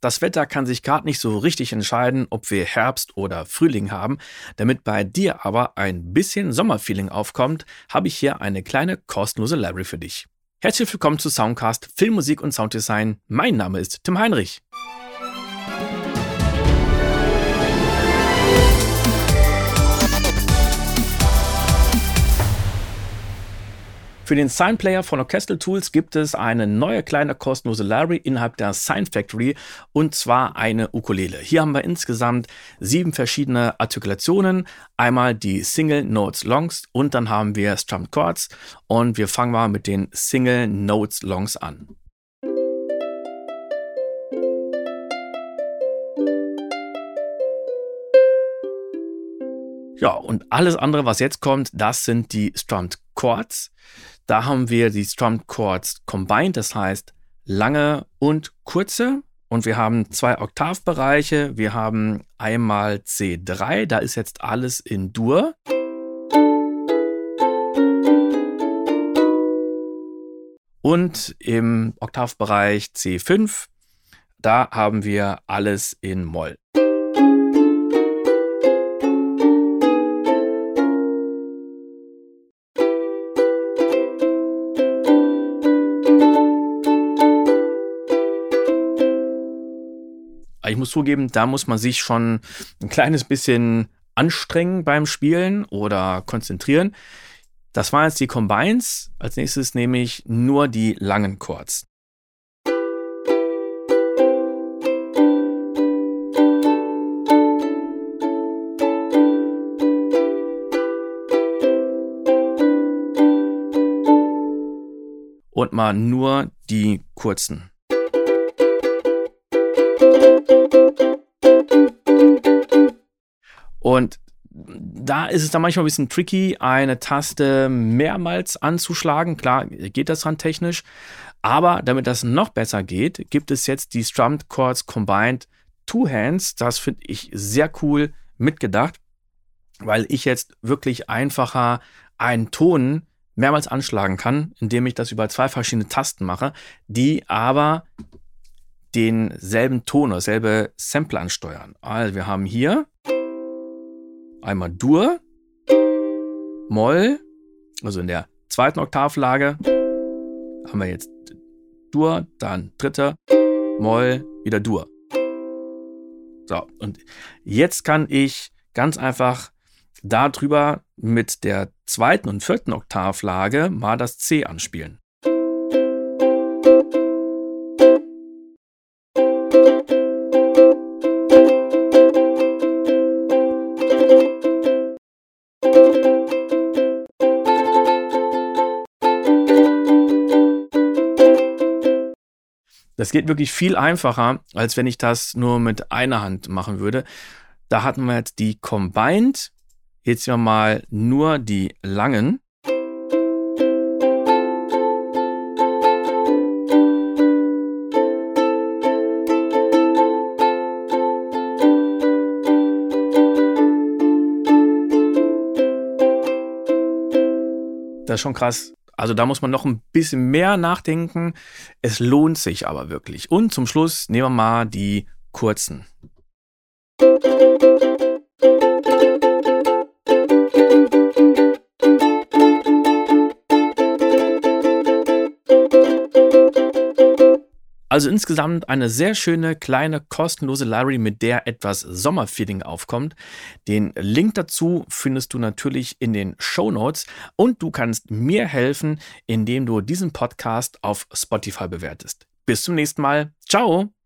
Das Wetter kann sich gerade nicht so richtig entscheiden, ob wir Herbst oder Frühling haben. Damit bei dir aber ein bisschen Sommerfeeling aufkommt, habe ich hier eine kleine kostenlose Library für dich. Herzlich willkommen zu Soundcast Filmmusik und Sounddesign. Mein Name ist Tim Heinrich. Für den Sign Player von Orchestral Tools gibt es eine neue kleine kostenlose Library innerhalb der Sign Factory und zwar eine Ukulele. Hier haben wir insgesamt sieben verschiedene Artikulationen. Einmal die Single Notes Longs und dann haben wir Strummed Chords und wir fangen mal mit den Single Notes Longs an. Ja, und alles andere, was jetzt kommt, das sind die Strummed Chords. Da haben wir die Strummed Chords combined, das heißt lange und kurze. Und wir haben zwei Oktavbereiche. Wir haben einmal C3, da ist jetzt alles in Dur. Und im Oktavbereich C5, da haben wir alles in Moll. Ich muss zugeben, da muss man sich schon ein kleines bisschen anstrengen beim Spielen oder konzentrieren. Das waren jetzt die Combines. Als nächstes nehme ich nur die langen Chords. Und mal nur die kurzen. Und da ist es dann manchmal ein bisschen tricky, eine Taste mehrmals anzuschlagen. Klar, geht das dran technisch. Aber damit das noch besser geht, gibt es jetzt die Strummed Chords Combined Two Hands. Das finde ich sehr cool mitgedacht, weil ich jetzt wirklich einfacher einen Ton mehrmals anschlagen kann, indem ich das über zwei verschiedene Tasten mache, die aber denselben Ton oder selbe Sample ansteuern. Also wir haben hier einmal Dur, Moll, also in der zweiten Oktavlage haben wir jetzt Dur, dann dritte, Moll, wieder Dur. So, und jetzt kann ich ganz einfach darüber mit der zweiten und vierten Oktavlage mal das C anspielen. Das geht wirklich viel einfacher, als wenn ich das nur mit einer Hand machen würde. Da hatten wir jetzt die Combined. Jetzt wir mal nur die langen. Das ist schon krass. Also da muss man noch ein bisschen mehr nachdenken. Es lohnt sich aber wirklich. Und zum Schluss nehmen wir mal die kurzen. Also insgesamt eine sehr schöne, kleine, kostenlose Library, mit der etwas Sommerfeeling aufkommt. Den Link dazu findest du natürlich in den Show Notes und du kannst mir helfen, indem du diesen Podcast auf Spotify bewertest. Bis zum nächsten Mal. Ciao!